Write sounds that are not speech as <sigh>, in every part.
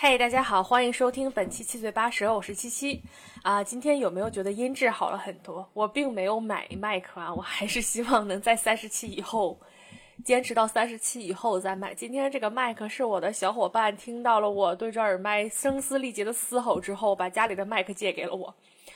嘿，大家好，欢迎收听本期七嘴八舌，我是七七啊。今天有没有觉得音质好了很多？我并没有买麦克啊，我还是希望能在三十期以后坚持到三十期以后再买。今天这个麦克是我的小伙伴听到了我对着耳麦声嘶力竭的嘶吼之后，把家里的麦克借给了我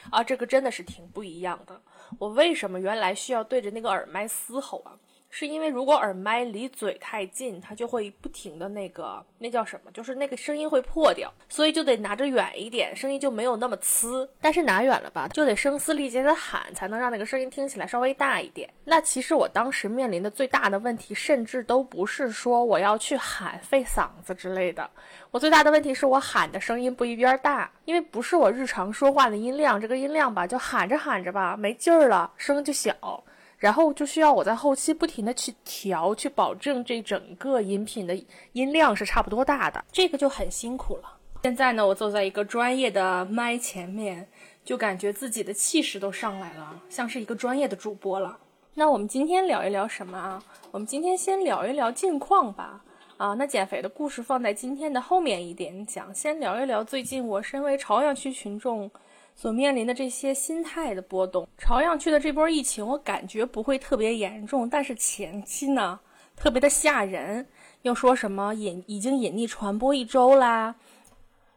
啊。这个真的是挺不一样的。我为什么原来需要对着那个耳麦嘶吼啊？是因为如果耳麦离嘴太近，它就会不停的那个，那叫什么？就是那个声音会破掉，所以就得拿着远一点，声音就没有那么呲。但是拿远了吧，就得声嘶力竭的喊，才能让那个声音听起来稍微大一点。那其实我当时面临的最大的问题，甚至都不是说我要去喊费嗓子之类的，我最大的问题是我喊的声音不一边大，因为不是我日常说话的音量，这个音量吧，就喊着喊着吧没劲儿了，声就小。然后就需要我在后期不停的去调，去保证这整个音频的音量是差不多大的，这个就很辛苦了。现在呢，我坐在一个专业的麦前面，就感觉自己的气势都上来了，像是一个专业的主播了。那我们今天聊一聊什么啊？我们今天先聊一聊近况吧。啊，那减肥的故事放在今天的后面一点讲，先聊一聊最近我身为朝阳区群众。所面临的这些心态的波动，朝阳区的这波疫情，我感觉不会特别严重，但是前期呢，特别的吓人。又说什么隐已经隐匿传播一周啦，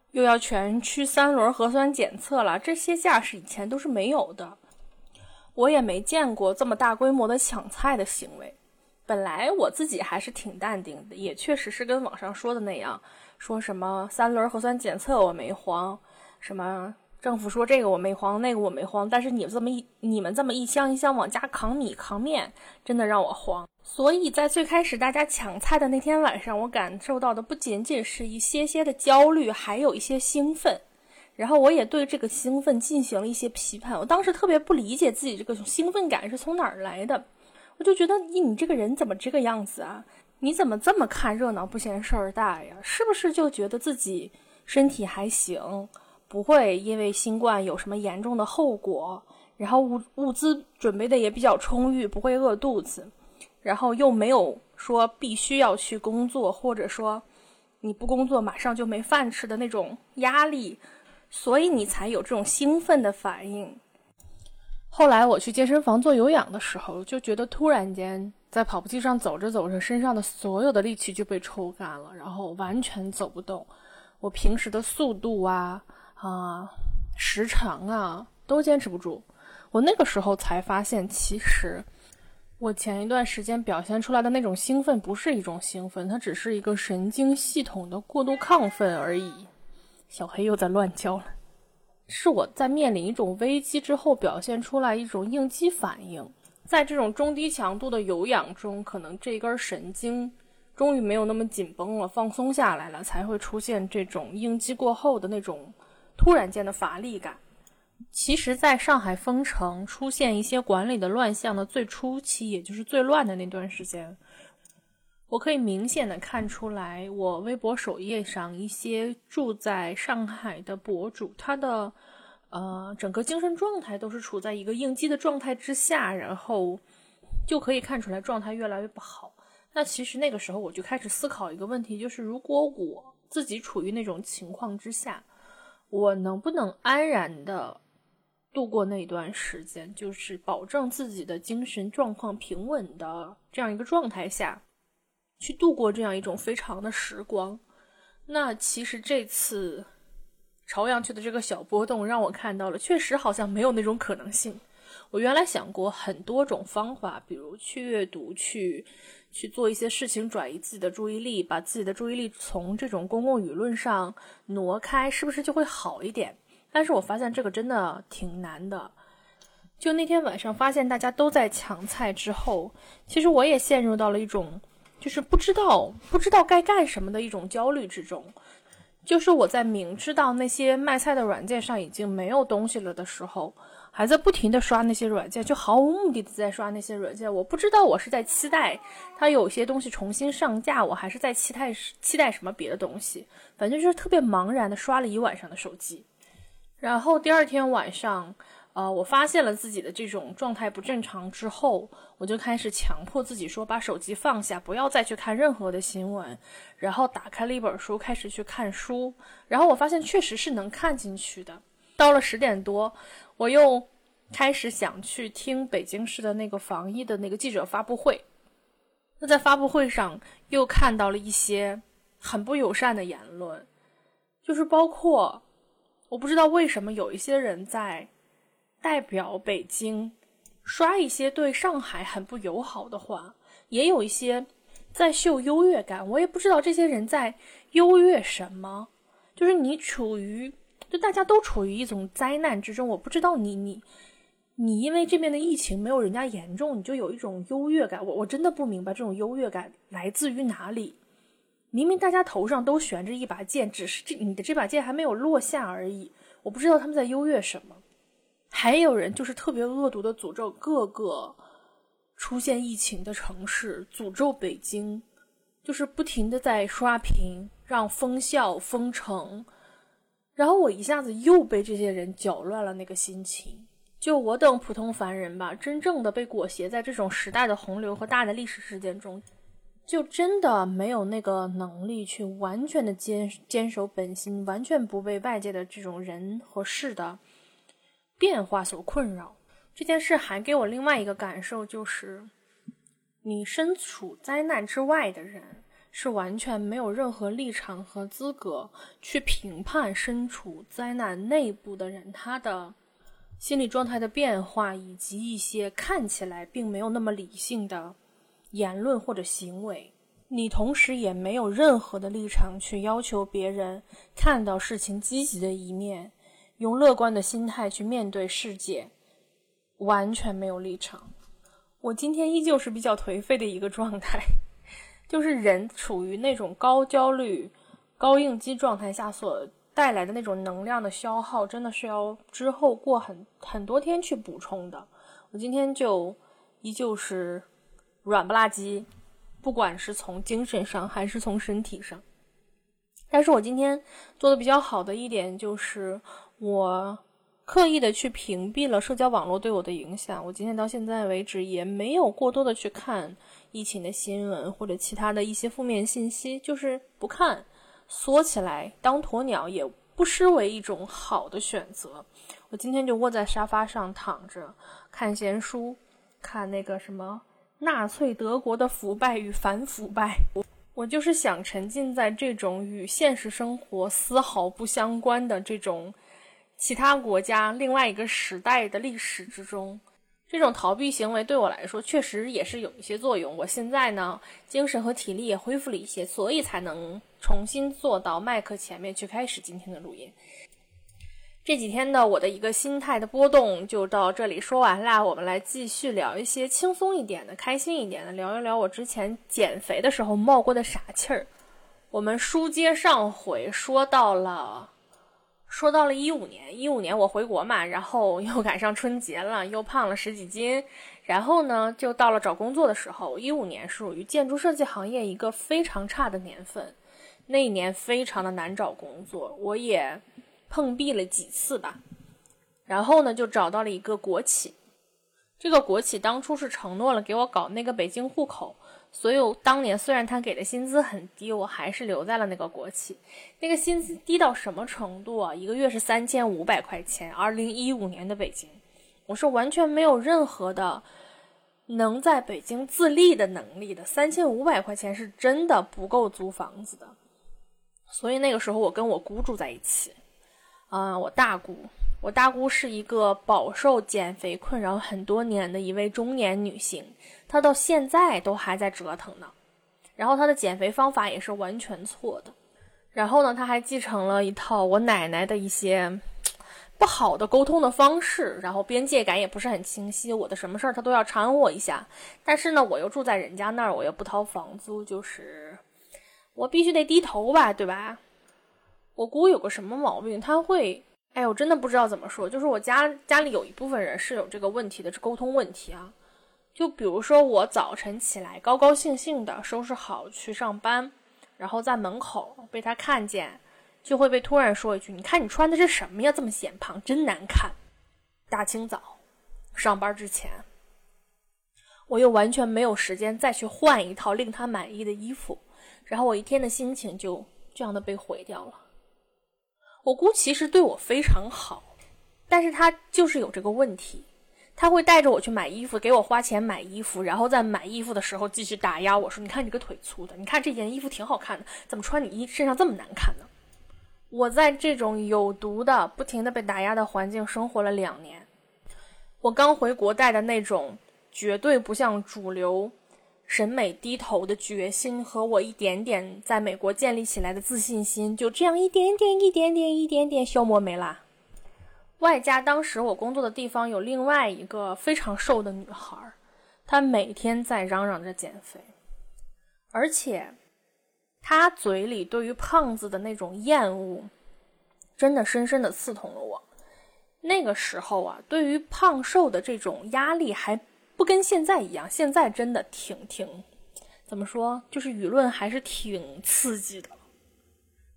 又要全区三轮核酸检测了，这些架势以前都是没有的，我也没见过这么大规模的抢菜的行为。本来我自己还是挺淡定的，也确实是跟网上说的那样，说什么三轮核酸检测我没慌，什么。政府说这个我没慌，那个我没慌，但是你们这么一你们这么一箱一箱往家扛米扛面，真的让我慌。所以在最开始大家抢菜的那天晚上，我感受到的不仅仅是一些些的焦虑，还有一些兴奋。然后我也对这个兴奋进行了一些批判。我当时特别不理解自己这个兴奋感是从哪儿来的，我就觉得你你这个人怎么这个样子啊？你怎么这么看热闹不嫌事儿大呀？是不是就觉得自己身体还行？不会因为新冠有什么严重的后果，然后物物资准备的也比较充裕，不会饿肚子，然后又没有说必须要去工作，或者说你不工作马上就没饭吃的那种压力，所以你才有这种兴奋的反应。后来我去健身房做有氧的时候，就觉得突然间在跑步机上走着走着，身上的所有的力气就被抽干了，然后完全走不动。我平时的速度啊。啊，时长啊，都坚持不住。我那个时候才发现，其实我前一段时间表现出来的那种兴奋，不是一种兴奋，它只是一个神经系统的过度亢奋而已。小黑又在乱叫了，是我在面临一种危机之后表现出来一种应激反应。在这种中低强度的有氧中，可能这根神经终于没有那么紧绷了，放松下来了，才会出现这种应激过后的那种。突然间的乏力感，其实，在上海封城出现一些管理的乱象的最初期，也就是最乱的那段时间，我可以明显的看出来，我微博首页上一些住在上海的博主，他的呃整个精神状态都是处在一个应激的状态之下，然后就可以看出来状态越来越不好。那其实那个时候我就开始思考一个问题，就是如果我自己处于那种情况之下。我能不能安然的度过那段时间，就是保证自己的精神状况平稳的这样一个状态下，去度过这样一种非常的时光？那其实这次朝阳区的这个小波动，让我看到了，确实好像没有那种可能性。我原来想过很多种方法，比如去阅读，去去做一些事情，转移自己的注意力，把自己的注意力从这种公共舆论上挪开，是不是就会好一点？但是我发现这个真的挺难的。就那天晚上发现大家都在抢菜之后，其实我也陷入到了一种就是不知道不知道该干什么的一种焦虑之中。就是我在明知道那些卖菜的软件上已经没有东西了的时候。还在不停的刷那些软件，就毫无目的的在刷那些软件。我不知道我是在期待它有些东西重新上架，我还是在期待期待什么别的东西。反正就是特别茫然的刷了一晚上的手机。然后第二天晚上，呃，我发现了自己的这种状态不正常之后，我就开始强迫自己说，把手机放下，不要再去看任何的新闻，然后打开了一本书，开始去看书。然后我发现确实是能看进去的。到了十点多，我又开始想去听北京市的那个防疫的那个记者发布会。那在发布会上又看到了一些很不友善的言论，就是包括我不知道为什么有一些人在。代表北京刷一些对上海很不友好的话，也有一些在秀优越感。我也不知道这些人在优越什么。就是你处于，就大家都处于一种灾难之中。我不知道你你你因为这边的疫情没有人家严重，你就有一种优越感。我我真的不明白这种优越感来自于哪里。明明大家头上都悬着一把剑，只是这你的这把剑还没有落下而已。我不知道他们在优越什么。还有人就是特别恶毒的诅咒各个出现疫情的城市，诅咒北京，就是不停的在刷屏，让封校封城。然后我一下子又被这些人搅乱了那个心情。就我等普通凡人吧，真正的被裹挟在这种时代的洪流和大的历史事件中，就真的没有那个能力去完全的坚坚守本心，完全不被外界的这种人和事的。变化所困扰，这件事还给我另外一个感受，就是你身处灾难之外的人，是完全没有任何立场和资格去评判身处灾难内部的人他的心理状态的变化，以及一些看起来并没有那么理性的言论或者行为。你同时也没有任何的立场去要求别人看到事情积极的一面。用乐观的心态去面对世界，完全没有立场。我今天依旧是比较颓废的一个状态，就是人处于那种高焦虑、高应激状态下所带来的那种能量的消耗，真的是要之后过很很多天去补充的。我今天就依旧是软不拉几，不管是从精神上还是从身体上。但是我今天做的比较好的一点就是。我刻意的去屏蔽了社交网络对我的影响。我今天到现在为止也没有过多的去看疫情的新闻或者其他的一些负面信息，就是不看，缩起来当鸵鸟也不失为一种好的选择。我今天就窝在沙发上躺着看闲书，看那个什么纳粹德国的腐败与反腐败。我就是想沉浸在这种与现实生活丝毫不相关的这种。其他国家另外一个时代的历史之中，这种逃避行为对我来说确实也是有一些作用。我现在呢，精神和体力也恢复了一些，所以才能重新坐到麦克前面去开始今天的录音。这几天呢，我的一个心态的波动就到这里说完啦。我们来继续聊一些轻松一点的、开心一点的，聊一聊我之前减肥的时候冒过的傻气儿。我们书接上回，说到了。说到了一五年，一五年我回国嘛，然后 <laughs> 又赶上春节了，又胖了十几斤，然后呢，就到了找工作的时候。一五年是属于建筑设计行业一个非常差的年份，那一年非常的难找工作，我也碰壁了几次吧。然后呢，就找到了一个国企，这个国企当初是承诺了给我搞那个北京户口。所以当年虽然他给的薪资很低，我还是留在了那个国企。那个薪资低到什么程度啊？一个月是三千五百块钱。二零一五年的北京，我是完全没有任何的能在北京自立的能力的。三千五百块钱是真的不够租房子的。所以那个时候我跟我姑住在一起，啊，我大姑。我大姑是一个饱受减肥困扰很多年的一位中年女性，她到现在都还在折腾呢。然后她的减肥方法也是完全错的。然后呢，她还继承了一套我奶奶的一些不好的沟通的方式，然后边界感也不是很清晰。我的什么事儿她都要掺和一下。但是呢，我又住在人家那儿，我又不掏房租，就是我必须得低头吧，对吧？我姑有个什么毛病，她会。哎，我真的不知道怎么说，就是我家家里有一部分人是有这个问题的，是沟通问题啊。就比如说我早晨起来高高兴兴的收拾好去上班，然后在门口被他看见，就会被突然说一句：“你看你穿的是什么呀？这么显胖，真难看。”大清早上班之前，我又完全没有时间再去换一套令他满意的衣服，然后我一天的心情就这样的被毁掉了。我姑其实对我非常好，但是她就是有这个问题。他会带着我去买衣服，给我花钱买衣服，然后在买衣服的时候继续打压我说：“你看你个腿粗的，你看这件衣服挺好看的，怎么穿你衣身上这么难看呢？”我在这种有毒的、不停的被打压的环境生活了两年。我刚回国带的那种绝对不向主流审美低头的决心和我一点点在美国建立起来的自信心，就这样一点点、一点点、一点点消磨没啦。外加当时我工作的地方有另外一个非常瘦的女孩，她每天在嚷嚷着减肥，而且她嘴里对于胖子的那种厌恶，真的深深的刺痛了我。那个时候啊，对于胖瘦的这种压力还不跟现在一样，现在真的挺挺，怎么说，就是舆论还是挺刺激的，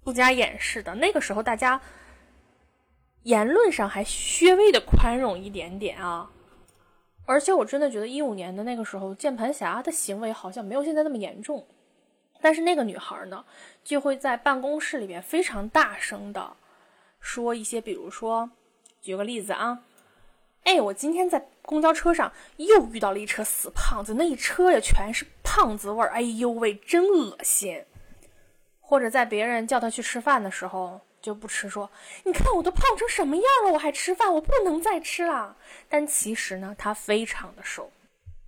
不加掩饰的。那个时候大家。言论上还稍微的宽容一点点啊，而且我真的觉得一五年的那个时候，键盘侠的行为好像没有现在那么严重，但是那个女孩呢，就会在办公室里面非常大声的说一些，比如说，举个例子啊，哎，我今天在公交车上又遇到了一车死胖子，那一车呀全是胖子味儿，哎呦喂，真恶心。或者在别人叫他去吃饭的时候。就不吃，说你看我都胖成什么样了，我还吃饭，我不能再吃了。但其实呢，他非常的瘦。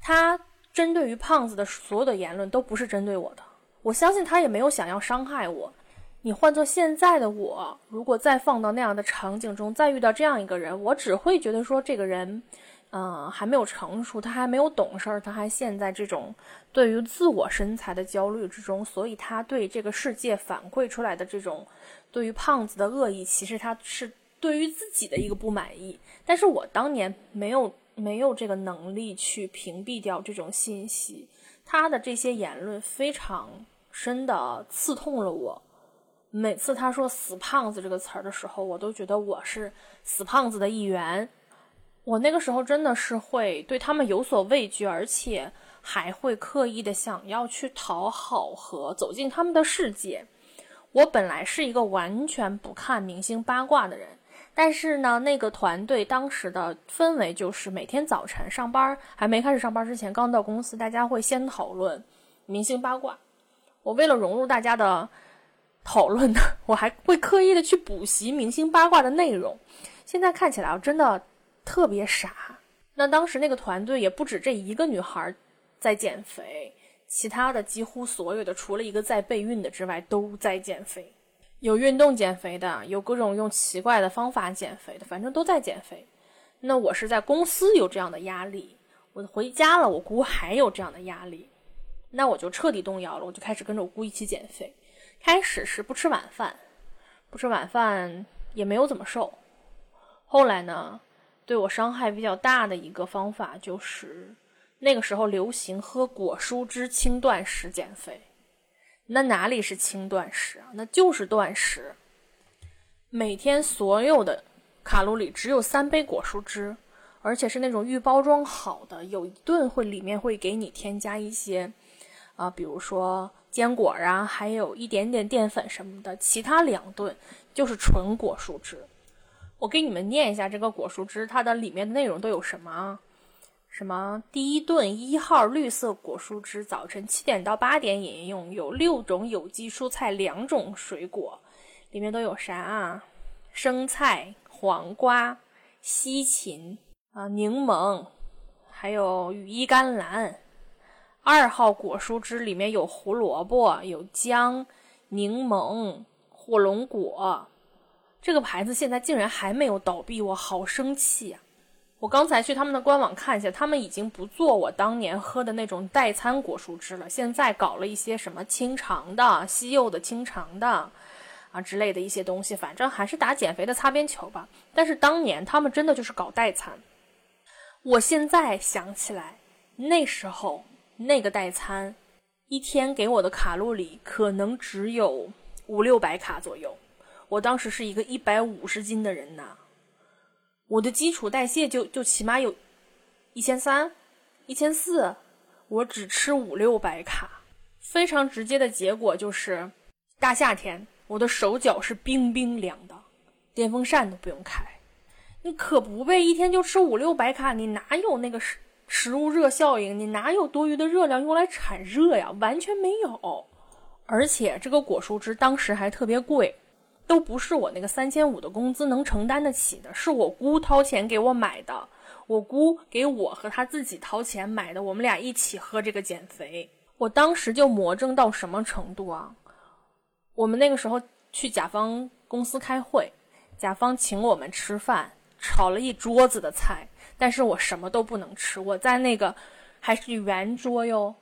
他针对于胖子的所有的言论都不是针对我的，我相信他也没有想要伤害我。你换做现在的我，如果再放到那样的场景中，再遇到这样一个人，我只会觉得说这个人。嗯，还没有成熟，他还没有懂事，他还陷在这种对于自我身材的焦虑之中，所以他对这个世界反馈出来的这种对于胖子的恶意，其实他是对于自己的一个不满意。但是我当年没有没有这个能力去屏蔽掉这种信息，他的这些言论非常深的刺痛了我。每次他说“死胖子”这个词儿的时候，我都觉得我是死胖子的一员。我那个时候真的是会对他们有所畏惧，而且还会刻意的想要去讨好和走进他们的世界。我本来是一个完全不看明星八卦的人，但是呢，那个团队当时的氛围就是每天早晨上班还没开始上班之前，刚到公司，大家会先讨论明星八卦。我为了融入大家的讨论呢，<laughs> 我还会刻意的去补习明星八卦的内容。现在看起来，我真的。特别傻。那当时那个团队也不止这一个女孩在减肥，其他的几乎所有的，除了一个在备孕的之外，都在减肥。有运动减肥的，有各种用奇怪的方法减肥的，反正都在减肥。那我是在公司有这样的压力，我回家了，我姑还有这样的压力，那我就彻底动摇了，我就开始跟着我姑一起减肥。开始是不吃晚饭，不吃晚饭也没有怎么瘦。后来呢？对我伤害比较大的一个方法就是，那个时候流行喝果蔬汁轻断食减肥。那哪里是轻断食啊？那就是断食。每天所有的卡路里只有三杯果蔬汁，而且是那种预包装好的，有一顿会里面会给你添加一些，啊，比如说坚果啊，还有一点点淀粉什么的。其他两顿就是纯果蔬汁。我给你们念一下这个果蔬汁，它的里面的内容都有什么啊？什么第一顿一号绿色果蔬汁，早晨七点到八点饮用，有六种有机蔬菜，两种水果，里面都有啥啊？生菜、黄瓜、西芹啊、柠檬，还有羽衣甘蓝。二号果蔬汁里面有胡萝卜、有姜、柠檬、火龙果。这个牌子现在竟然还没有倒闭，我好生气啊！我刚才去他们的官网看一下，他们已经不做我当年喝的那种代餐果蔬汁了，现在搞了一些什么清肠的、西柚的清肠的啊之类的一些东西，反正还是打减肥的擦边球吧。但是当年他们真的就是搞代餐。我现在想起来，那时候那个代餐一天给我的卡路里可能只有五六百卡左右。我当时是一个一百五十斤的人呐，我的基础代谢就就起码有一千三、一千四，我只吃五六百卡，非常直接的结果就是大夏天我的手脚是冰冰凉的，电风扇都不用开。你可不呗，一天就吃五六百卡，你哪有那个食食物热效应？你哪有多余的热量用来产热呀？完全没有。而且这个果蔬汁当时还特别贵，都不是我那个三千五的工资能承担得起的，是我姑掏钱给我买的。我姑给我和她自己掏钱买的，我们俩一起喝这个减肥。我当时就魔怔到什么程度啊？我们那个时候去甲方公司开会，甲方请我们吃饭。炒了一桌子的菜，但是我什么都不能吃。我在那个还是圆桌哟，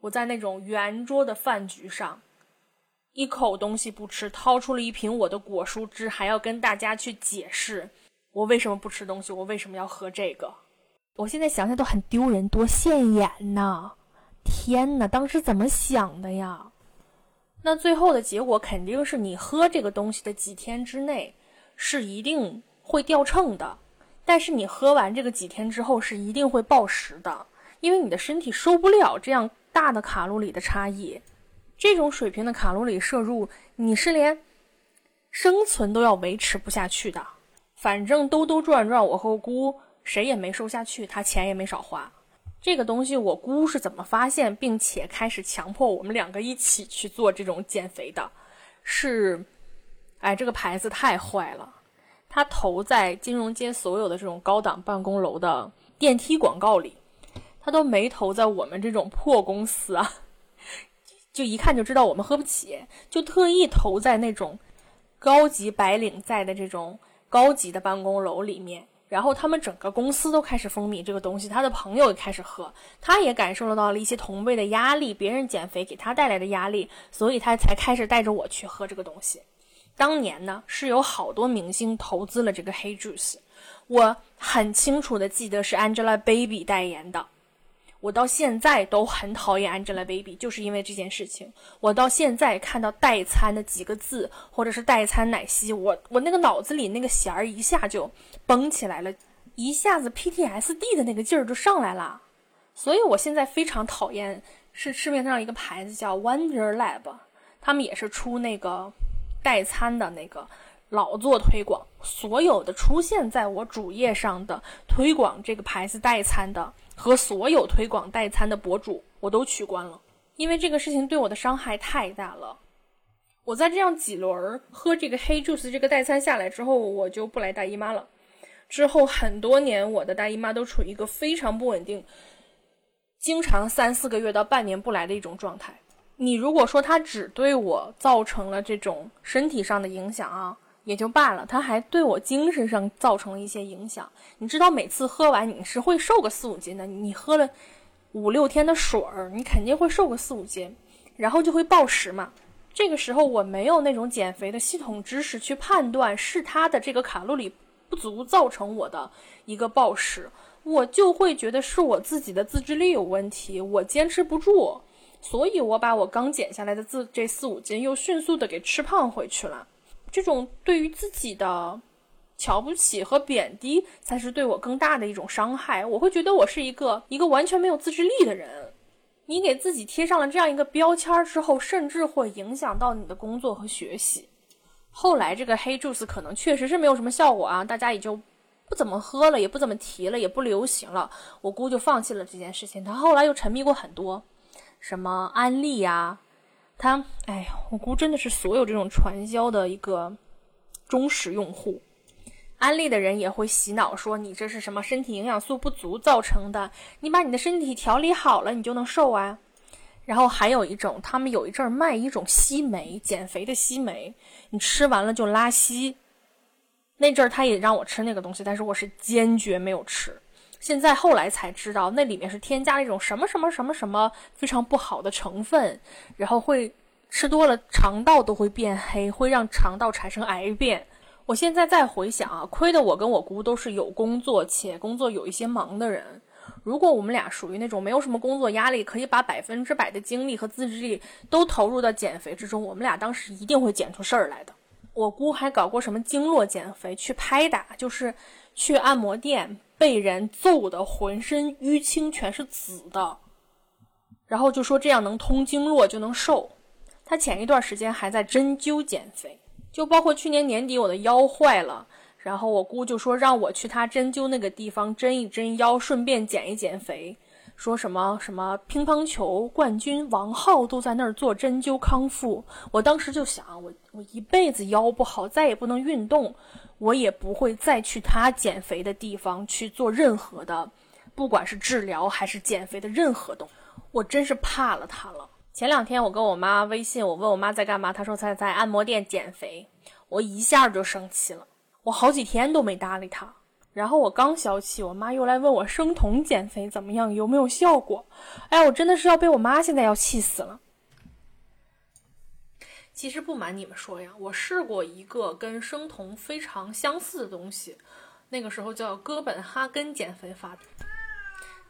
我在那种圆桌的饭局上，一口东西不吃，掏出了一瓶我的果蔬汁，还要跟大家去解释我为什么不吃东西，我为什么要喝这个。我现在想想都很丢人，多现眼呐！天哪，当时怎么想的呀？那最后的结果肯定是你喝这个东西的几天之内是一定。会掉秤的，但是你喝完这个几天之后是一定会暴食的，因为你的身体受不了这样大的卡路里的差异，这种水平的卡路里摄入，你是连生存都要维持不下去的。反正兜兜转转，我和姑谁也没瘦下去，他钱也没少花。这个东西我姑是怎么发现，并且开始强迫我们两个一起去做这种减肥的？是，哎，这个牌子太坏了。他投在金融街所有的这种高档办公楼的电梯广告里，他都没投在我们这种破公司啊，就一看就知道我们喝不起，就特意投在那种高级白领在的这种高级的办公楼里面。然后他们整个公司都开始风靡这个东西，他的朋友也开始喝，他也感受到了一些同辈的压力，别人减肥给他带来的压力，所以他才开始带着我去喝这个东西。当年呢，是有好多明星投资了这个黑 juice，我很清楚的记得是 Angelababy 代言的。我到现在都很讨厌 Angelababy，就是因为这件事情。我到现在看到代餐的几个字，或者是代餐奶昔，我我那个脑子里那个弦儿一下就绷起来了，一下子 PTSD 的那个劲儿就上来了。所以我现在非常讨厌是市面上一个牌子叫 Wonder Lab，他们也是出那个。代餐的那个老做推广，所有的出现在我主页上的推广这个牌子代餐的和所有推广代餐的博主，我都取关了，因为这个事情对我的伤害太大了。我在这样几轮喝这个黑 juice 这个代餐下来之后，我就不来大姨妈了。之后很多年，我的大姨妈都处于一个非常不稳定，经常三四个月到半年不来的一种状态。你如果说它只对我造成了这种身体上的影响啊，也就罢了，它还对我精神上造成了一些影响。你知道，每次喝完你是会瘦个四五斤的。你喝了五六天的水儿，你肯定会瘦个四五斤，然后就会暴食嘛。这个时候我没有那种减肥的系统知识去判断是它的这个卡路里不足造成我的一个暴食，我就会觉得是我自己的自制力有问题，我坚持不住。所以，我把我刚减下来的自这四五斤又迅速的给吃胖回去了。这种对于自己的瞧不起和贬低，才是对我更大的一种伤害。我会觉得我是一个一个完全没有自制力的人。你给自己贴上了这样一个标签之后，甚至会影响到你的工作和学习。后来，这个黑 juice 可能确实是没有什么效果啊，大家也就不怎么喝了，也不怎么提了，也不流行了。我姑就放弃了这件事情。她后来又沉迷过很多。什么安利呀？他，哎呀，我估真的是所有这种传销的一个忠实用户。安利的人也会洗脑说你这是什么身体营养素不足造成的，你把你的身体调理好了，你就能瘦啊。然后还有一种，他们有一阵儿卖一种西梅，减肥的西梅，你吃完了就拉稀。那阵儿他也让我吃那个东西，但是我是坚决没有吃。现在后来才知道，那里面是添加了一种什么什么什么什么非常不好的成分，然后会吃多了肠道都会变黑，会让肠道产生癌变。我现在再回想啊，亏得我跟我姑都是有工作且工作有一些忙的人。如果我们俩属于那种没有什么工作压力，可以把百分之百的精力和自制力都投入到减肥之中，我们俩当时一定会减出事儿来的。我姑还搞过什么经络减肥，去拍打，就是去按摩店被人揍的浑身淤青全是紫的，然后就说这样能通经络就能瘦。她前一段时间还在针灸减肥，就包括去年年底我的腰坏了。然后我姑就说让我去她针灸那个地方针一针腰，顺便减一减肥。说什么什么乒乓球冠军王浩都在那儿做针灸康复。我当时就想，我我一辈子腰不好，再也不能运动，我也不会再去他减肥的地方去做任何的，不管是治疗还是减肥的任何东。我真是怕了他了。前两天我跟我妈微信，我问我妈在干嘛，她说在在按摩店减肥，我一下就生气了。我好几天都没搭理他，然后我刚消气，我妈又来问我生酮减肥怎么样，有没有效果？哎，我真的是要被我妈现在要气死了。其实不瞒你们说呀，我试过一个跟生酮非常相似的东西，那个时候叫哥本哈根减肥法，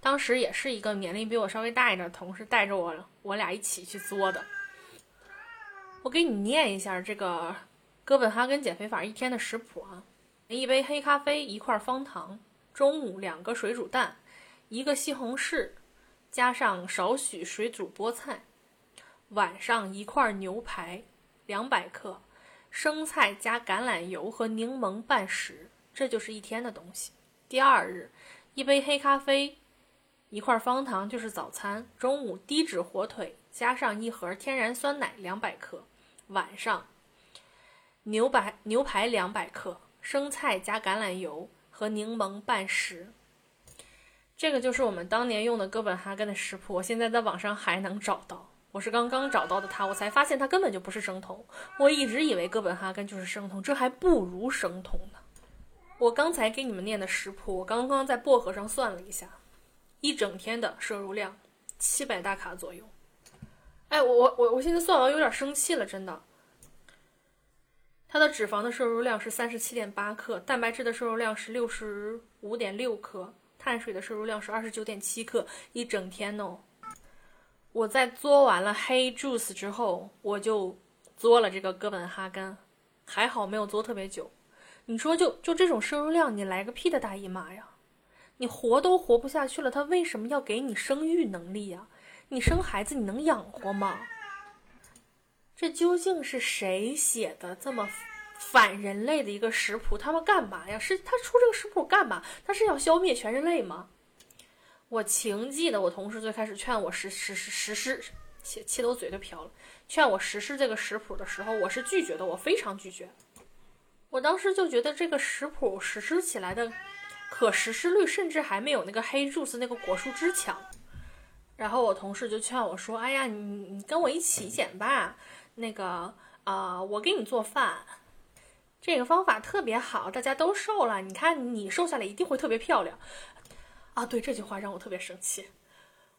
当时也是一个年龄比我稍微大一点的同事带着我，我俩一起去做的。我给你念一下这个。哥本哈根减肥法一天的食谱啊，一杯黑咖啡，一块方糖，中午两个水煮蛋，一个西红柿，加上少许水煮菠菜，晚上一块牛排，两百克，生菜加橄榄油和柠檬拌食，这就是一天的东西。第二日，一杯黑咖啡，一块方糖就是早餐，中午低脂火腿，加上一盒天然酸奶两百克，晚上。牛排牛排两百克，生菜加橄榄油和柠檬拌食。这个就是我们当年用的哥本哈根的食谱，我现在在网上还能找到。我是刚刚找到的它，我才发现它根本就不是生酮。我一直以为哥本哈根就是生酮，这还不如生酮呢。我刚才给你们念的食谱，我刚刚在薄荷上算了一下，一整天的摄入量七百大卡左右。哎，我我我我现在算完有点生气了，真的。它的脂肪的摄入量是三十七点八克，蛋白质的摄入量是六十五点六克，碳水的摄入量是二十九点七克，一整天哦。我在做完了黑 juice 之后，我就做了这个哥本哈根，还好没有做特别久。你说就就这种摄入量，你来个屁的大姨妈呀！你活都活不下去了，他为什么要给你生育能力呀？你生孩子你能养活吗？这究竟是谁写的这么反人类的一个食谱？他们干嘛呀？是他出这个食谱干嘛？他是要消灭全人类吗？我情记得我同事最开始劝我实实实施，气气得我嘴都瓢了。劝我实施这个食谱的时候，我是拒绝的，我非常拒绝。我当时就觉得这个食谱实施起来的可实施率，甚至还没有那个黑 juice 那个果蔬汁强。然后我同事就劝我说：“哎呀，你你跟我一起减吧。”那个啊，我给你做饭，这个方法特别好，大家都瘦了。你看你瘦下来一定会特别漂亮啊！对这句话让我特别生气。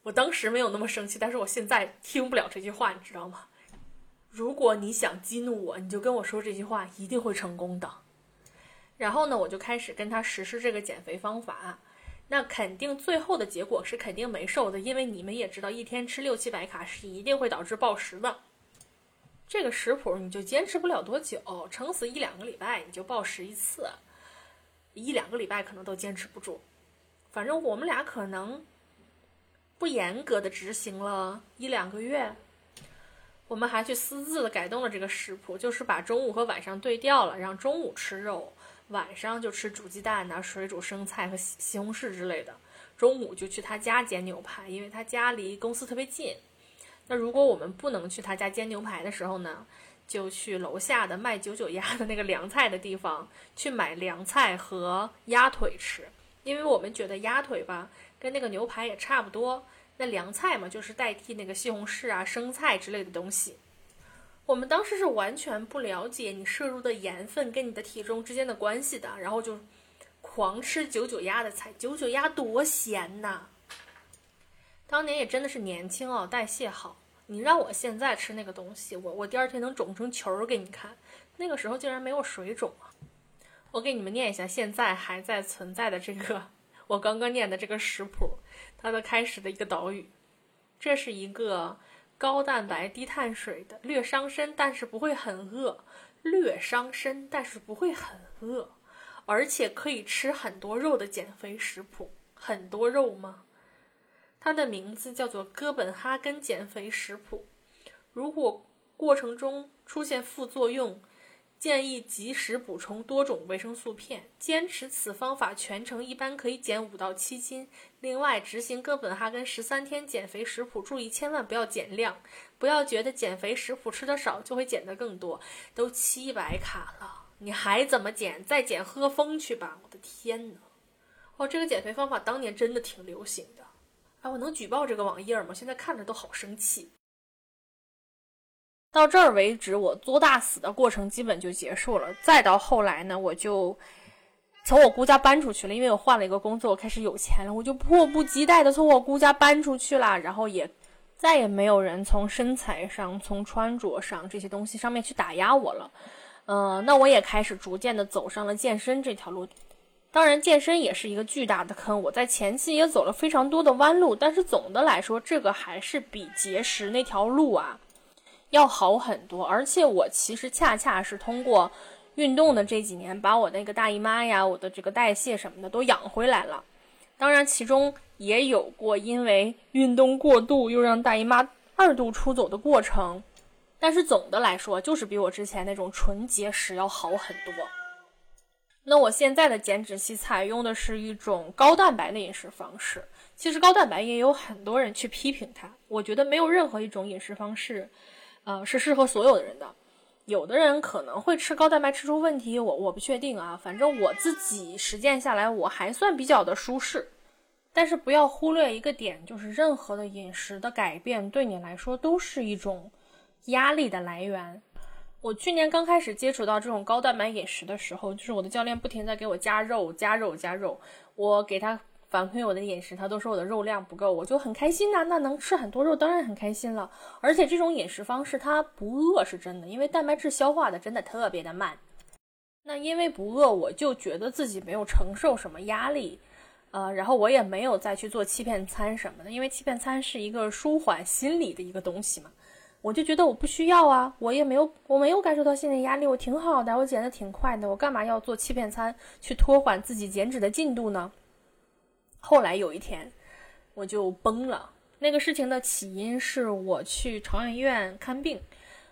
我当时没有那么生气，但是我现在听不了这句话，你知道吗？如果你想激怒我，你就跟我说这句话，一定会成功的。然后呢，我就开始跟他实施这个减肥方法。那肯定最后的结果是肯定没瘦的，因为你们也知道，一天吃六七百卡是一定会导致暴食的。这个食谱你就坚持不了多久，撑死一两个礼拜你就暴食一次，一两个礼拜可能都坚持不住。反正我们俩可能不严格的执行了一两个月，我们还去私自的改动了这个食谱，就是把中午和晚上对调了，让中午吃肉，晚上就吃煮鸡蛋呐、水煮生菜和西西红柿之类的。中午就去他家煎牛排，因为他家离公司特别近。那如果我们不能去他家煎牛排的时候呢，就去楼下的卖九九鸭的那个凉菜的地方去买凉菜和鸭腿吃，因为我们觉得鸭腿吧跟那个牛排也差不多。那凉菜嘛，就是代替那个西红柿啊、生菜之类的东西。我们当时是完全不了解你摄入的盐分跟你的体重之间的关系的，然后就狂吃九九鸭的菜。九九鸭多咸呐！当年也真的是年轻哦，代谢好。你让我现在吃那个东西，我我第二天能肿成球儿给你看。那个时候竟然没有水肿啊！我给你们念一下现在还在存在的这个 <laughs> 我刚刚念的这个食谱，它的开始的一个导语。这是一个高蛋白低碳水的，略伤身但是不会很饿，略伤身，但是不会很饿，而且可以吃很多肉的减肥食谱。很多肉吗？它的名字叫做哥本哈根减肥食谱。如果过程中出现副作用，建议及时补充多种维生素片。坚持此方法全程一般可以减五到七斤。另外，执行哥本哈根十三天减肥食谱，注意千万不要减量，不要觉得减肥食谱吃的少就会减得更多。都七百卡了，你还怎么减？再减喝风去吧！我的天哪！哦，这个减肥方法当年真的挺流行的。哎，我能举报这个网页吗？现在看着都好生气。到这儿为止，我作大死的过程基本就结束了。再到后来呢，我就从我姑家搬出去了，因为我换了一个工作，我开始有钱了，我就迫不及待的从我姑家搬出去了。然后也再也没有人从身材上、从穿着上这些东西上面去打压我了。嗯，那我也开始逐渐的走上了健身这条路。当然，健身也是一个巨大的坑，我在前期也走了非常多的弯路，但是总的来说，这个还是比节食那条路啊。要好很多，而且我其实恰恰是通过运动的这几年，把我那个大姨妈呀、我的这个代谢什么的都养回来了。当然，其中也有过因为运动过度又让大姨妈二度出走的过程，但是总的来说，就是比我之前那种纯节食要好很多。那我现在的减脂期采用的是一种高蛋白的饮食方式。其实高蛋白也有很多人去批评它，我觉得没有任何一种饮食方式。呃，是适合所有的人的。有的人可能会吃高蛋白吃出问题，我我不确定啊。反正我自己实践下来，我还算比较的舒适。但是不要忽略一个点，就是任何的饮食的改变对你来说都是一种压力的来源。我去年刚开始接触到这种高蛋白饮食的时候，就是我的教练不停在给我加肉、加肉、加肉，我给他。反馈我的饮食，他都说我的肉量不够，我就很开心呐。那能吃很多肉，当然很开心了。而且这种饮食方式它不饿是真的，因为蛋白质消化的真的特别的慢。那因为不饿，我就觉得自己没有承受什么压力，呃，然后我也没有再去做欺骗餐什么的，因为欺骗餐是一个舒缓心理的一个东西嘛。我就觉得我不需要啊，我也没有，我没有感受到心理压力，我挺好的，我减的挺快的，我干嘛要做欺骗餐去拖缓自己减脂的进度呢？后来有一天，我就崩了。那个事情的起因是我去朝阳医院看病，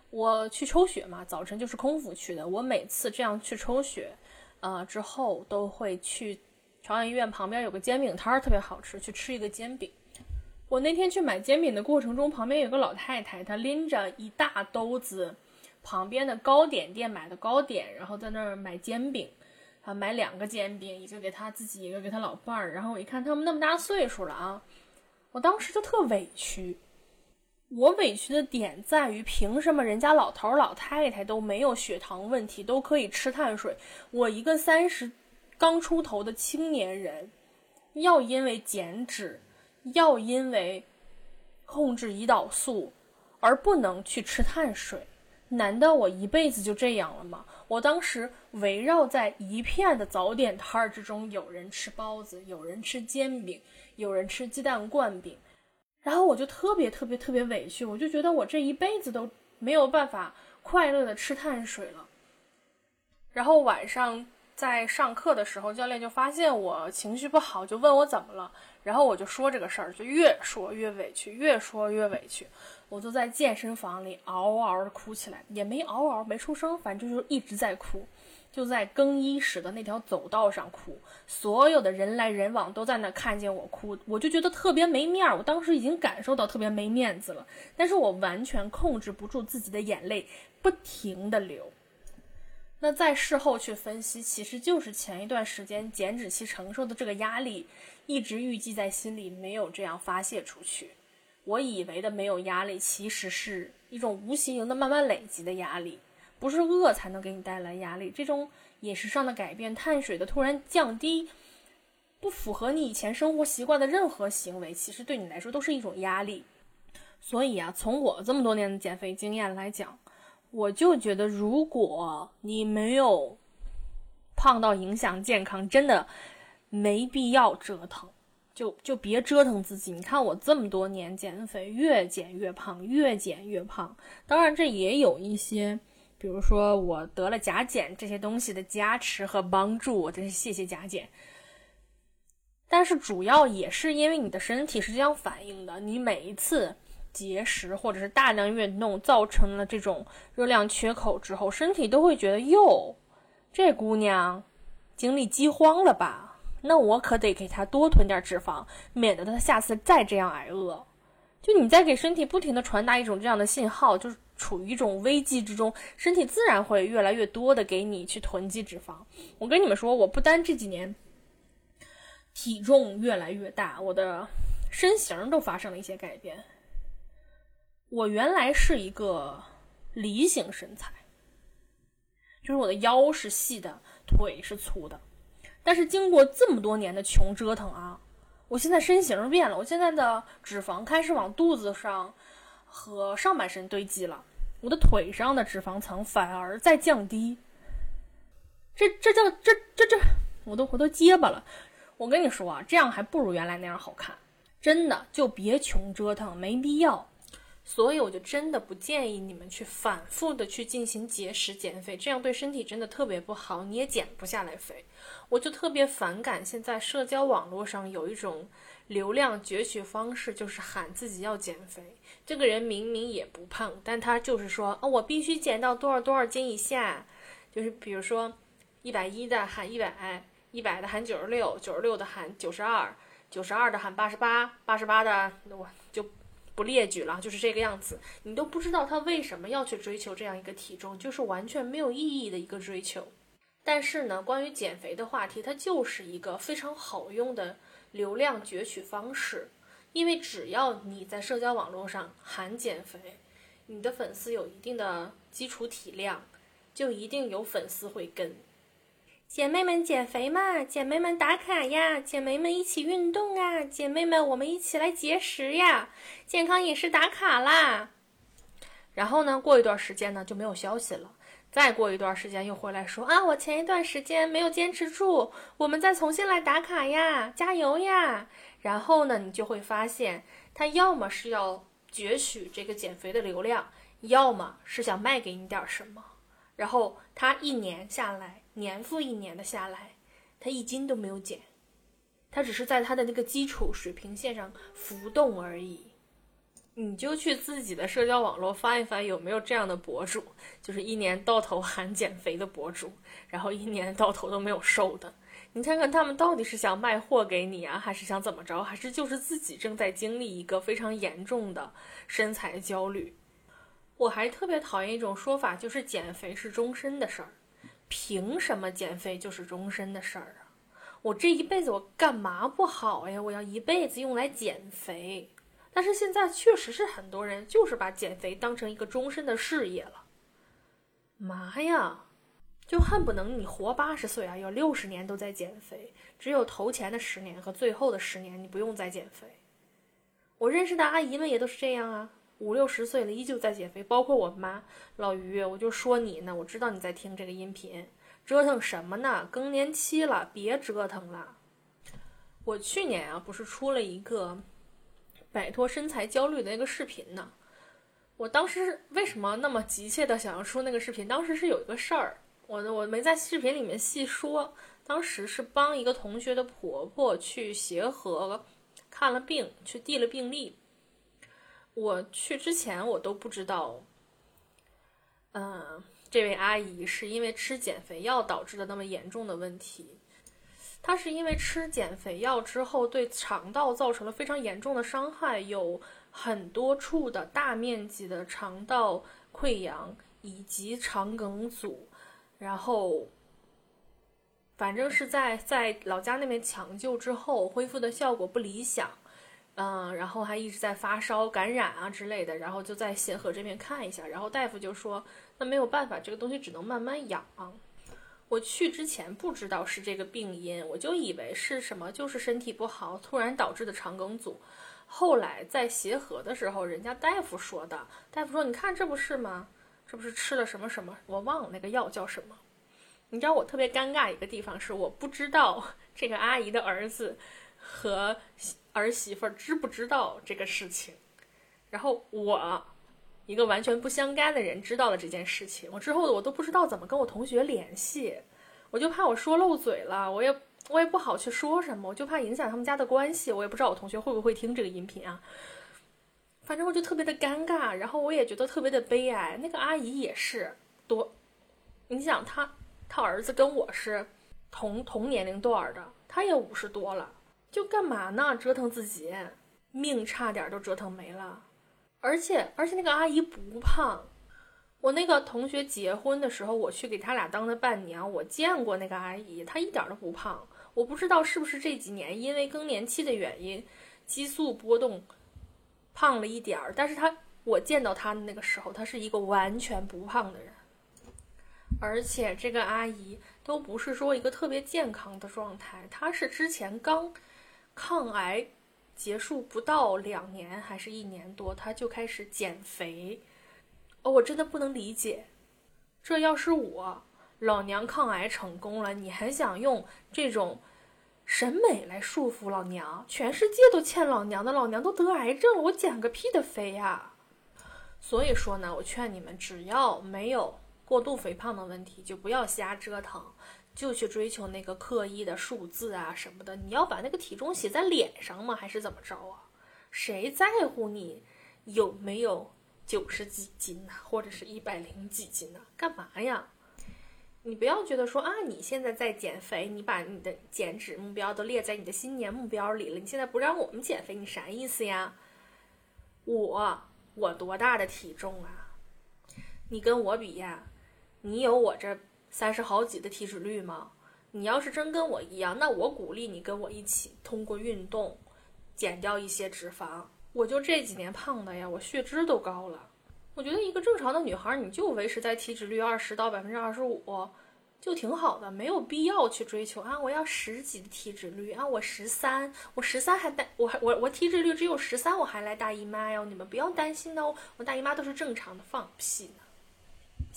我去抽血嘛，早晨就是空腹去的。我每次这样去抽血，呃，之后都会去朝阳医院旁边有个煎饼摊儿，特别好吃，去吃一个煎饼。我那天去买煎饼的过程中，旁边有个老太太，她拎着一大兜子旁边的糕点店买的糕点，然后在那儿买煎饼。啊，买两个煎饼，一个给他自己，一个给他老伴儿。然后我一看他们那么大岁数了啊，我当时就特委屈。我委屈的点在于，凭什么人家老头老太太都没有血糖问题，都可以吃碳水，我一个三十刚出头的青年人，要因为减脂，要因为控制胰岛素，而不能去吃碳水？难道我一辈子就这样了吗？我当时围绕在一片的早点摊儿之中，有人吃包子，有人吃煎饼，有人吃鸡蛋灌饼，然后我就特别特别特别委屈，我就觉得我这一辈子都没有办法快乐的吃碳水了。然后晚上在上课的时候，教练就发现我情绪不好，就问我怎么了，然后我就说这个事儿，就越说越委屈，越说越委屈。我就在健身房里嗷嗷的哭起来，也没嗷嗷没出声，反正就是一直在哭，就在更衣室的那条走道上哭，所有的人来人往都在那看见我哭，我就觉得特别没面儿。我当时已经感受到特别没面子了，但是我完全控制不住自己的眼泪，不停的流。那在事后去分析，其实就是前一段时间减脂期承受的这个压力，一直郁积在心里，没有这样发泄出去。我以为的没有压力，其实是一种无形的、慢慢累积的压力。不是饿才能给你带来压力，这种饮食上的改变、碳水的突然降低，不符合你以前生活习惯的任何行为，其实对你来说都是一种压力。所以啊，从我这么多年的减肥经验来讲，我就觉得，如果你没有胖到影响健康，真的没必要折腾。就就别折腾自己。你看我这么多年减肥，越减越胖，越减越胖。当然，这也有一些比如说我得了甲减这些东西的加持和帮助，我真是谢谢甲减。但是主要也是因为你的身体是这样反应的，你每一次节食或者是大量运动造成了这种热量缺口之后，身体都会觉得哟，这姑娘经历饥荒了吧？那我可得给他多囤点脂肪，免得他下次再这样挨饿。就你在给身体不停的传达一种这样的信号，就是处于一种危机之中，身体自然会越来越多的给你去囤积脂肪。我跟你们说，我不单这几年。体重越来越大，我的身形都发生了一些改变。我原来是一个梨形身材，就是我的腰是细的，腿是粗的。但是经过这么多年的穷折腾啊，我现在身形变了，我现在的脂肪开始往肚子上和上半身堆积了，我的腿上的脂肪层反而在降低。这这叫这这这，我都我都结巴了。我跟你说啊，这样还不如原来那样好看，真的就别穷折腾，没必要。所以我就真的不建议你们去反复的去进行节食减肥，这样对身体真的特别不好，你也减不下来肥。我就特别反感现在社交网络上有一种流量攫取方式，就是喊自己要减肥。这个人明明也不胖，但他就是说，哦，我必须减到多少多少斤以下，就是比如说一百一的喊一百。一百的喊九十六，九十六的喊九十二，九十二的喊八十八，八十八的我不列举了，就是这个样子。你都不知道他为什么要去追求这样一个体重，就是完全没有意义的一个追求。但是呢，关于减肥的话题，它就是一个非常好用的流量攫取方式，因为只要你在社交网络上喊减肥，你的粉丝有一定的基础体量，就一定有粉丝会跟。姐妹们减肥嘛，姐妹们打卡呀，姐妹们一起运动啊，姐妹们我们一起来节食呀，健康饮食打卡啦。然后呢，过一段时间呢就没有消息了，再过一段时间又回来说啊，我前一段时间没有坚持住，我们再重新来打卡呀，加油呀。然后呢，你就会发现他要么是要攫取这个减肥的流量，要么是想卖给你点什么。然后他一年下来。年复一年的下来，他一斤都没有减，他只是在他的那个基础水平线上浮动而已。你就去自己的社交网络翻一翻，有没有这样的博主，就是一年到头喊减肥的博主，然后一年到头都没有瘦的。你看看他们到底是想卖货给你啊，还是想怎么着，还是就是自己正在经历一个非常严重的身材焦虑。我还特别讨厌一种说法，就是减肥是终身的事儿。凭什么减肥就是终身的事儿啊？我这一辈子我干嘛不好呀？我要一辈子用来减肥。但是现在确实是很多人就是把减肥当成一个终身的事业了。妈呀，就恨不能你活八十岁啊，有六十年都在减肥，只有头前的十年和最后的十年你不用再减肥。我认识的阿姨们也都是这样啊。五六十岁了，依旧在减肥，包括我妈老于，我就说你呢，我知道你在听这个音频，折腾什么呢？更年期了，别折腾了。我去年啊，不是出了一个摆脱身材焦虑的那个视频呢？我当时为什么那么急切的想要出那个视频？当时是有一个事儿，我我没在视频里面细说，当时是帮一个同学的婆婆去协和看了病，去递了病历。我去之前，我都不知道，嗯，这位阿姨是因为吃减肥药导致的那么严重的问题。她是因为吃减肥药之后，对肠道造成了非常严重的伤害，有很多处的大面积的肠道溃疡以及肠梗阻，然后，反正是在在老家那边抢救之后，恢复的效果不理想。嗯，然后还一直在发烧、感染啊之类的，然后就在协和这边看一下，然后大夫就说，那没有办法，这个东西只能慢慢养。我去之前不知道是这个病因，我就以为是什么，就是身体不好突然导致的肠梗阻。后来在协和的时候，人家大夫说的，大夫说，你看这不是吗？这不是吃了什么什么，我忘了那个药叫什么。你知道我特别尴尬一个地方是，我不知道 <laughs> 这个阿姨的儿子和。儿媳妇知不知道这个事情？然后我一个完全不相干的人知道了这件事情，我之后我都不知道怎么跟我同学联系，我就怕我说漏嘴了，我也我也不好去说什么，我就怕影响他们家的关系，我也不知道我同学会不会听这个音频啊。反正我就特别的尴尬，然后我也觉得特别的悲哀。那个阿姨也是多，你想她，她儿子跟我是同同年龄段的，她也五十多了，就干嘛呢？折腾自己，命差点都折腾没了。而且而且那个阿姨不胖，我那个同学结婚的时候，我去给他俩当的伴娘，我见过那个阿姨，她一点都不胖。我不知道是不是这几年因为更年期的原因，激素波动。胖了一点儿，但是她我见到她的那个时候，她是一个完全不胖的人，而且这个阿姨都不是说一个特别健康的状态，她是之前刚抗癌结束不到两年还是一年多，他就开始减肥，哦，我真的不能理解，这要是我老娘抗癌成功了，你还想用这种？审美来束缚老娘，全世界都欠老娘的，老娘都得癌症了，我减个屁的肥呀！所以说呢，我劝你们，只要没有过度肥胖的问题，就不要瞎折腾，就去追求那个刻意的数字啊什么的。你要把那个体重写在脸上吗？还是怎么着啊？谁在乎你有没有九十几斤呐，或者是一百零几斤呐？干嘛呀？你不要觉得说啊，你现在在减肥，你把你的减脂目标都列在你的新年目标里了，你现在不让我们减肥，你啥意思呀？我我多大的体重啊？你跟我比呀？你有我这三十好几的体脂率吗？你要是真跟我一样，那我鼓励你跟我一起通过运动减掉一些脂肪。我就这几年胖的呀，我血脂都高了。我觉得一个正常的女孩，你就维持在体脂率二十到百分之二十五，就挺好的，没有必要去追求啊！我要十几的体脂率啊！我十三，我十三还带我还我我体脂率只有十三，我还来大姨妈哟！你们不要担心哦，我大姨妈都是正常的，放屁呢！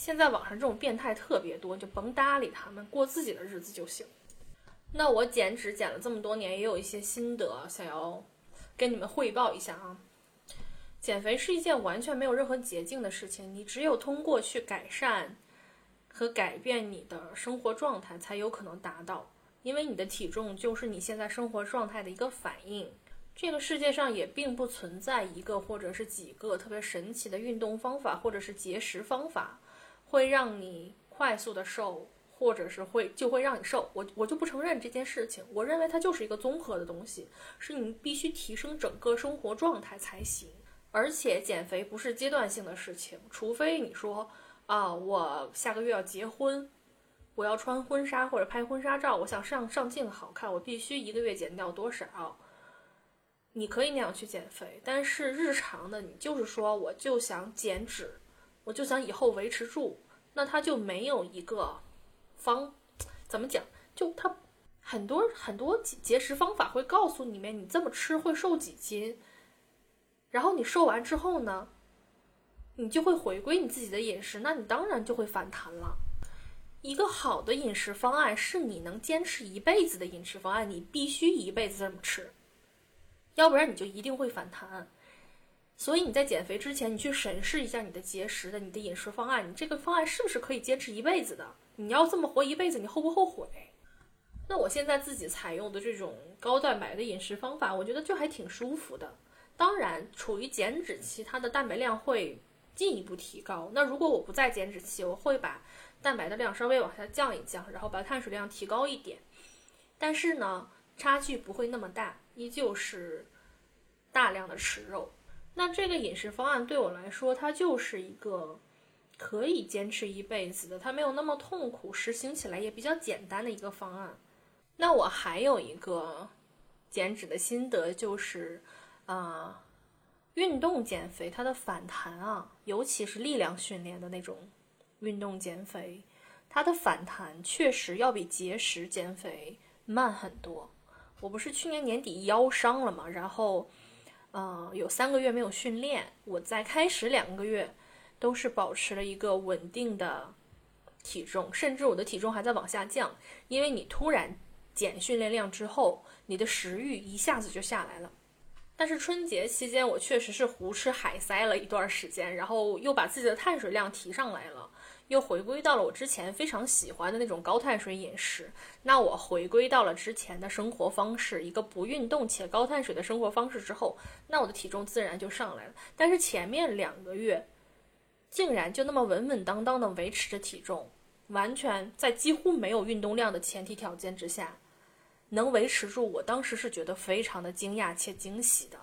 现在网上这种变态特别多，就甭搭理他们，过自己的日子就行。那我减脂减了这么多年，也有一些心得想要跟你们汇报一下啊。减肥是一件完全没有任何捷径的事情，你只有通过去改善和改变你的生活状态，才有可能达到。因为你的体重就是你现在生活状态的一个反应。这个世界上也并不存在一个或者是几个特别神奇的运动方法或者是节食方法，会让你快速的瘦，或者是会就会让你瘦。我我就不承认这件事情。我认为它就是一个综合的东西，是你必须提升整个生活状态才行。而且减肥不是阶段性的事情，除非你说啊，我下个月要结婚，我要穿婚纱或者拍婚纱照，我想上上镜好看，我必须一个月减掉多少？你可以那样去减肥，但是日常的你就是说我就想减脂，我就想以后维持住，那他就没有一个方，怎么讲？就他很多很多节食方法会告诉你们，你这么吃会瘦几斤。然后你瘦完之后呢，你就会回归你自己的饮食，那你当然就会反弹了。一个好的饮食方案是你能坚持一辈子的饮食方案，你必须一辈子这么吃，要不然你就一定会反弹。所以你在减肥之前，你去审视一下你的节食的、你的饮食方案，你这个方案是不是可以坚持一辈子的？你要这么活一辈子，你后不后悔？那我现在自己采用的这种高蛋白的饮食方法，我觉得就还挺舒服的。当然，处于减脂期，它的蛋白量会进一步提高。那如果我不在减脂期，我会把蛋白的量稍微往下降一降，然后把碳水量提高一点。但是呢，差距不会那么大，依旧是大量的吃肉。那这个饮食方案对我来说，它就是一个可以坚持一辈子的，它没有那么痛苦，实行起来也比较简单的一个方案。那我还有一个减脂的心得就是。啊，运动减肥它的反弹啊，尤其是力量训练的那种运动减肥，它的反弹确实要比节食减肥慢很多。我不是去年年底腰伤了嘛，然后，呃，有三个月没有训练，我在开始两个月都是保持了一个稳定的体重，甚至我的体重还在往下降，因为你突然减训练量之后，你的食欲一下子就下来了。但是春节期间我确实是胡吃海塞了一段时间，然后又把自己的碳水量提上来了。又回归到了我之前非常喜欢的那种高碳水饮食，那我回归到了之前的生活方式，一个不运动且高碳水的生活方式之后，那我的体重自然就上来了。但是前面两个月，竟然就那么稳稳当当的维持着体重，完全在几乎没有运动量的前提条件之下，能维持住，我当时是觉得非常的惊讶且惊喜的。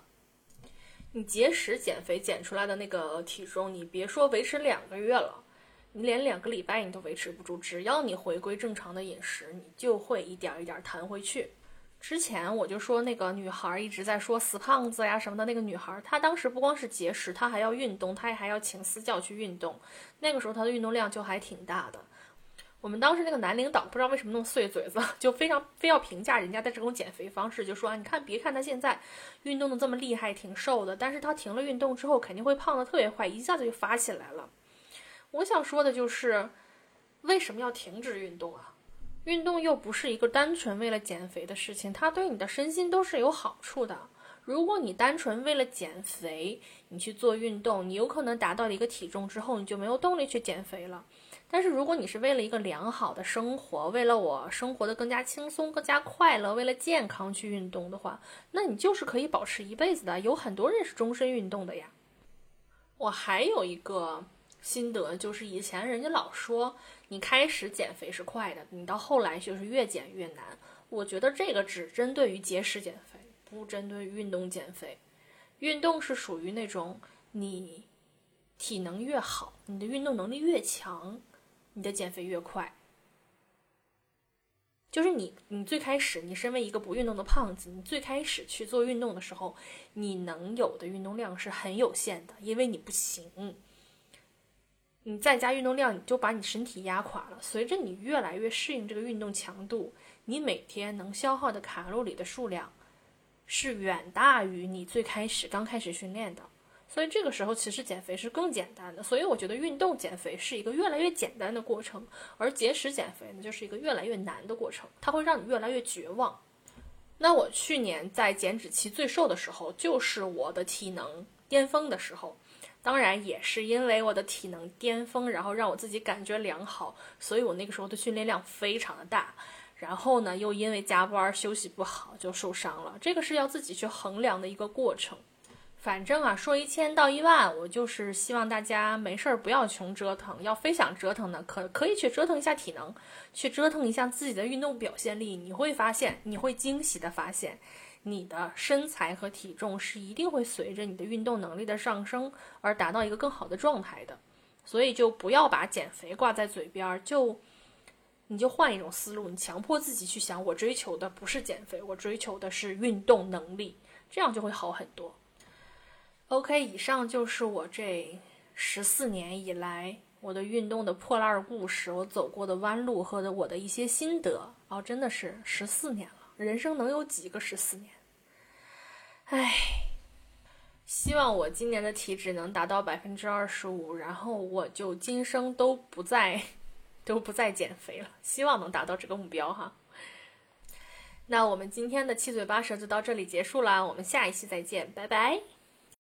你节食减肥减出来的那个体重，你别说维持两个月了。你连两个礼拜你都维持不住，只要你回归正常的饮食，你就会一点一点弹回去。之前我就说那个女孩一直在说死胖子呀什么的，那个女孩她当时不光是节食，她还要运动，她也还要请私教去运动。那个时候她的运动量就还挺大的。我们当时那个男领导不知道为什么那么碎嘴子，<laughs> 就非常非要评价人家的这种减肥方式，就说啊你看别看他现在运动的这么厉害，挺瘦的，但是他停了运动之后肯定会胖的特别快，一下子就发起来了。我想说的就是，为什么要停止运动啊？运动又不是一个单纯为了减肥的事情，它对你的身心都是有好处的。如果你单纯为了减肥，你去做运动，你有可能达到了一个体重之后，你就没有动力去减肥了。但是如果你是为了一个良好的生活，为了我生活的更加轻松、更加快乐，为了健康去运动的话，那你就是可以保持一辈子的。有很多人是终身运动的呀。我还有一个。心得就是，以前人家老说你开始减肥是快的，你到后来就是越减越难。我觉得这个只针对于节食减肥，不针对运动减肥。运动是属于那种你体能越好，你的运动能力越强，你的减肥越快。就是你，你最开始你身为一个不运动的胖子，你最开始去做运动的时候，你能有的运动量是很有限的，因为你不行。你再加运动量，你就把你身体压垮了。随着你越来越适应这个运动强度，你每天能消耗的卡路里的数量是远大于你最开始刚开始训练的。所以这个时候其实减肥是更简单的。所以我觉得运动减肥是一个越来越简单的过程，而节食减肥呢就是一个越来越难的过程，它会让你越来越绝望。那我去年在减脂期最瘦的时候，就是我的体能巅峰的时候。当然也是因为我的体能巅峰，然后让我自己感觉良好，所以我那个时候的训练量非常的大。然后呢，又因为加班休息不好就受伤了。这个是要自己去衡量的一个过程。反正啊，说一千到一万，我就是希望大家没事儿不要穷折腾，要非想折腾的，可可以去折腾一下体能，去折腾一下自己的运动表现力。你会发现，你会惊喜的发现。你的身材和体重是一定会随着你的运动能力的上升而达到一个更好的状态的，所以就不要把减肥挂在嘴边儿，就你就换一种思路，你强迫自己去想，我追求的不是减肥，我追求的是运动能力，这样就会好很多。OK，以上就是我这十四年以来我的运动的破烂故事，我走过的弯路和的我的一些心得哦，真的是十四年了，人生能有几个十四年？唉，希望我今年的体脂能达到百分之二十五，然后我就今生都不再都不再减肥了。希望能达到这个目标哈。那我们今天的七嘴八舌就到这里结束啦，我们下一期再见，拜拜。